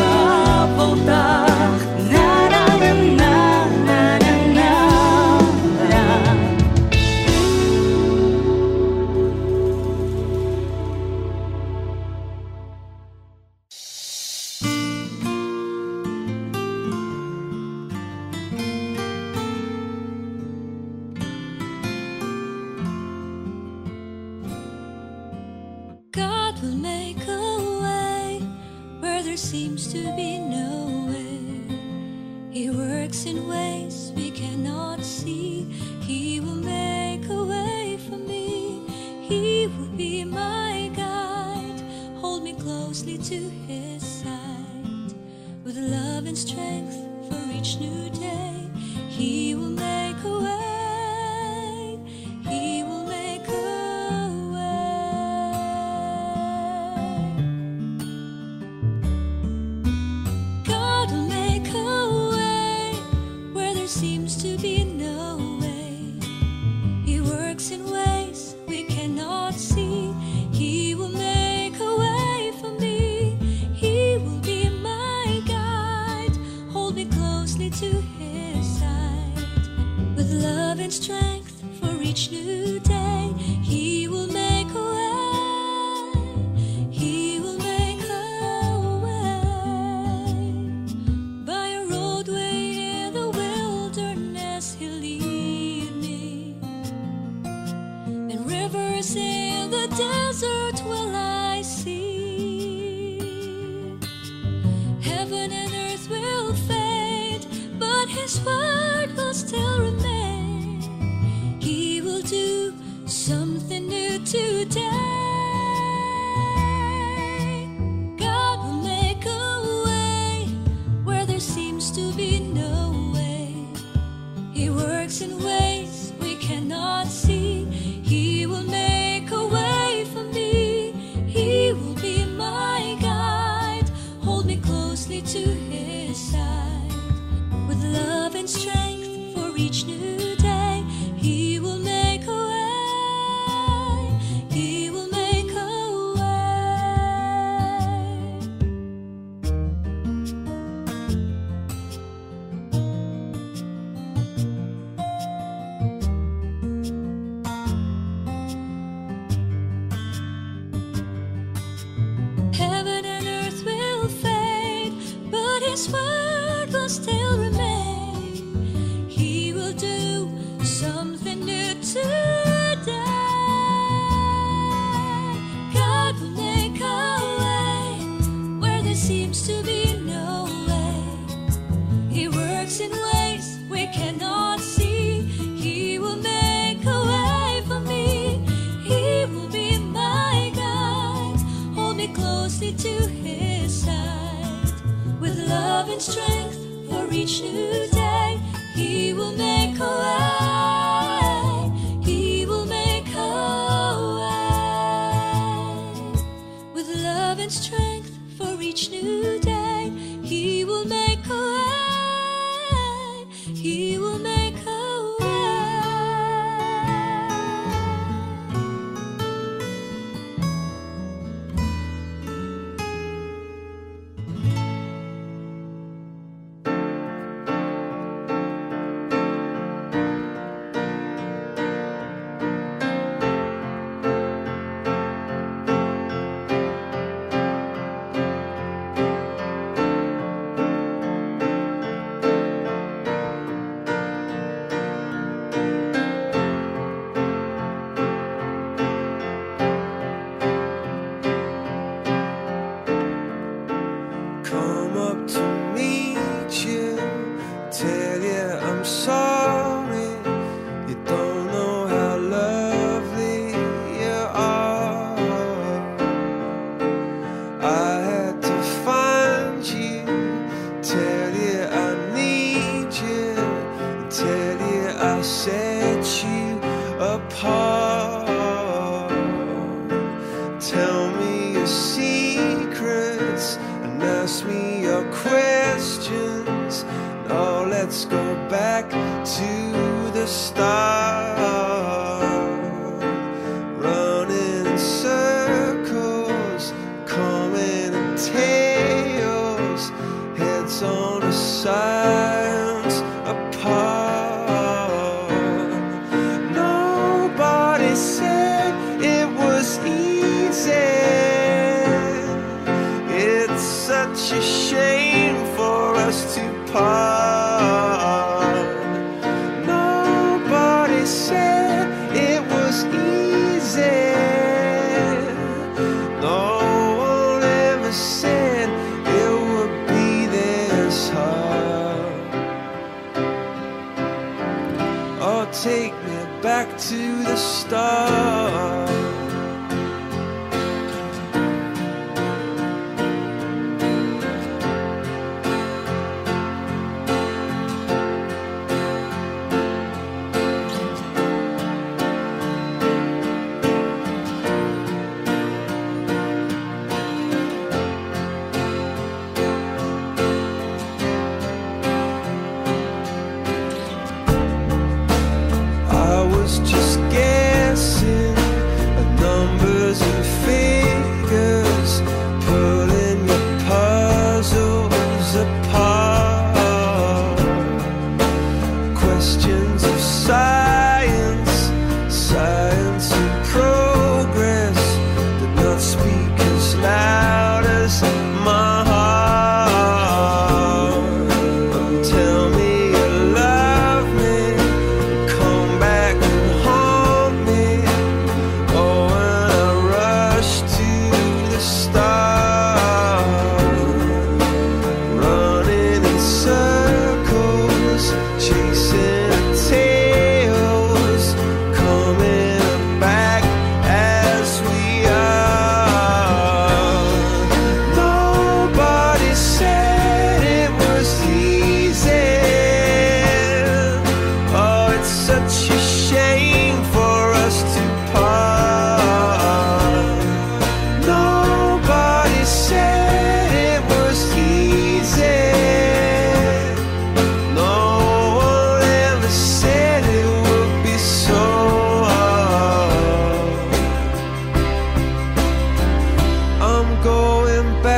find strength for each new day.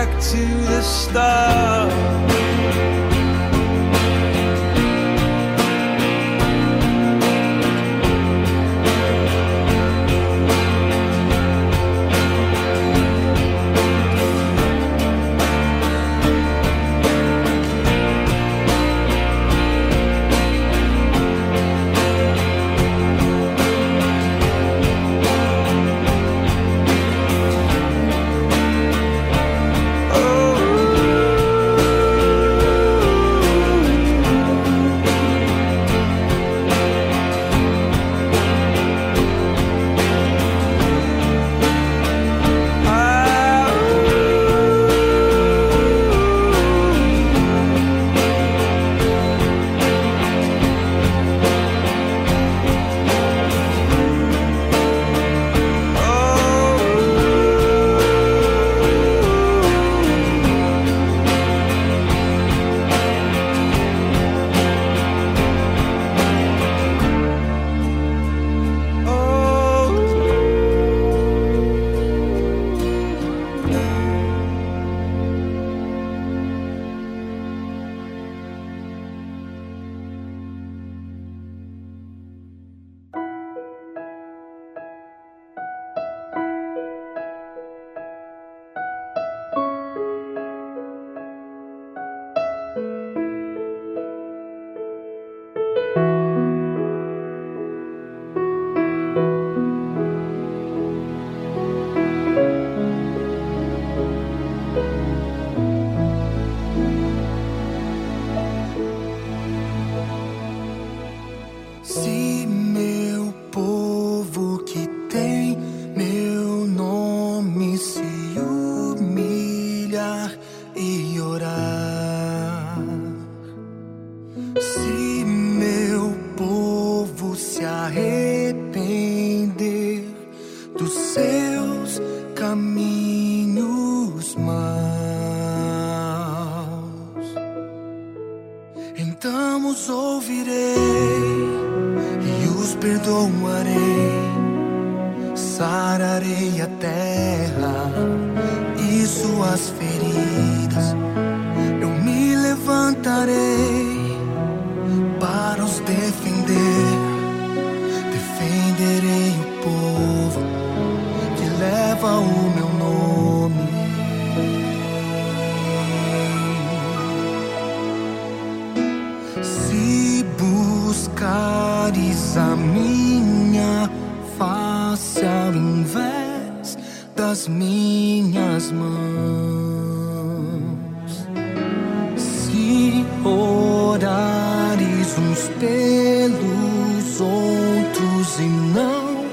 back to the start. pelos outros e não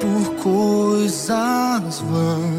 por coisas vãs.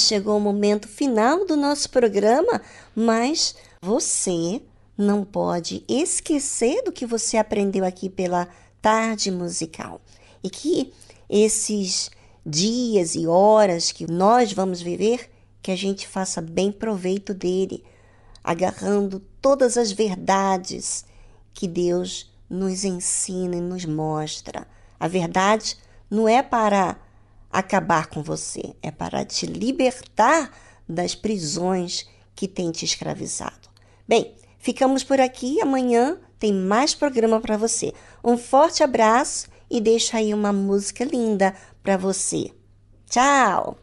Chegou o momento final do nosso programa, mas você não pode esquecer do que você aprendeu aqui pela tarde musical. E que esses dias e horas que nós vamos viver, que a gente faça bem proveito dele, agarrando todas as verdades que Deus nos ensina e nos mostra. A verdade não é para acabar com você, é para te libertar das prisões que tem te escravizado. Bem, ficamos por aqui. Amanhã tem mais programa para você. Um forte abraço e deixa aí uma música linda para você. Tchau!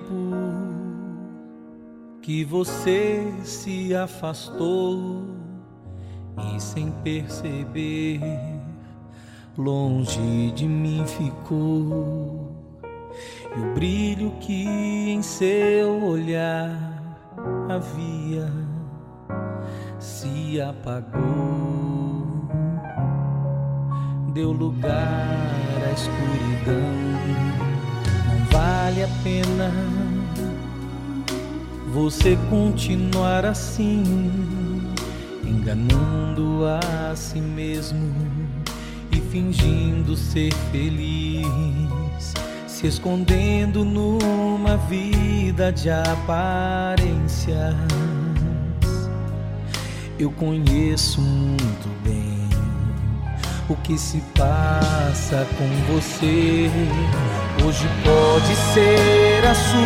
Tempo que você se afastou e sem perceber longe de mim ficou. E o brilho que em seu olhar havia se apagou, deu lugar à escuridão vale a pena você continuar assim, enganando a si mesmo e fingindo ser feliz, se escondendo numa vida de aparências. Eu conheço muito bem o que se passa com você. Hoje pode ser a sua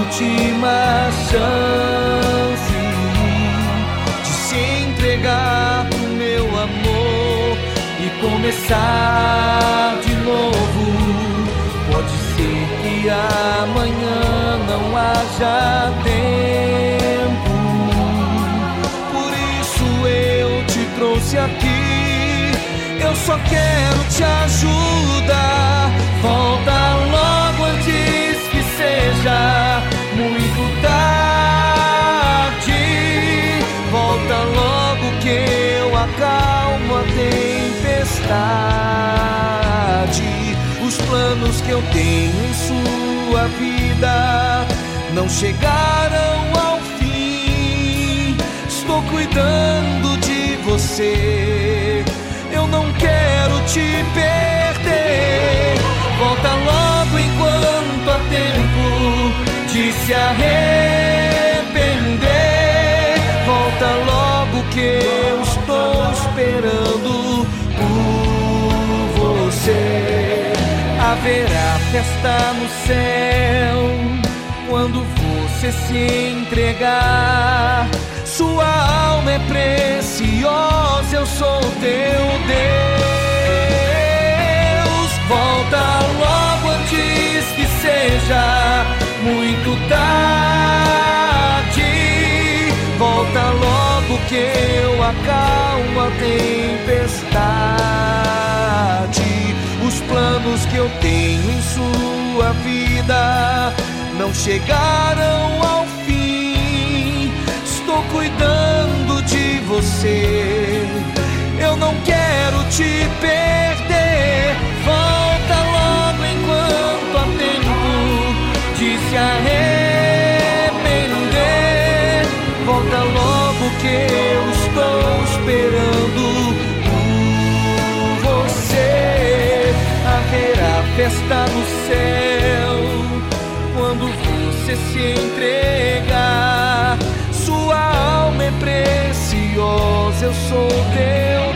última chance de se entregar pro meu amor e começar de novo. Pode ser que amanhã não haja tempo. Por isso eu te trouxe aqui só quero te ajudar. Volta logo antes que seja muito tarde. Volta logo que eu acalmo a tempestade. Os planos que eu tenho em sua vida não chegaram ao fim. Estou cuidando de você eu não quero te perder. Volta logo enquanto há tempo de se arrepender. Volta logo que eu estou esperando por você. Haverá festa no céu quando você se entregar sua alma é preciosa, eu sou teu Deus. Volta logo antes que seja muito tarde. Volta logo que eu acalmo a tempestade. Os planos que eu tenho em sua vida não chegaram ao estou cuidando de você. Eu não quero te perder. Volta logo enquanto há tempo de se arrepender. Volta logo que eu estou esperando por você. Haverá festa no céu quando você se entregar alma preciosa, eu sou teu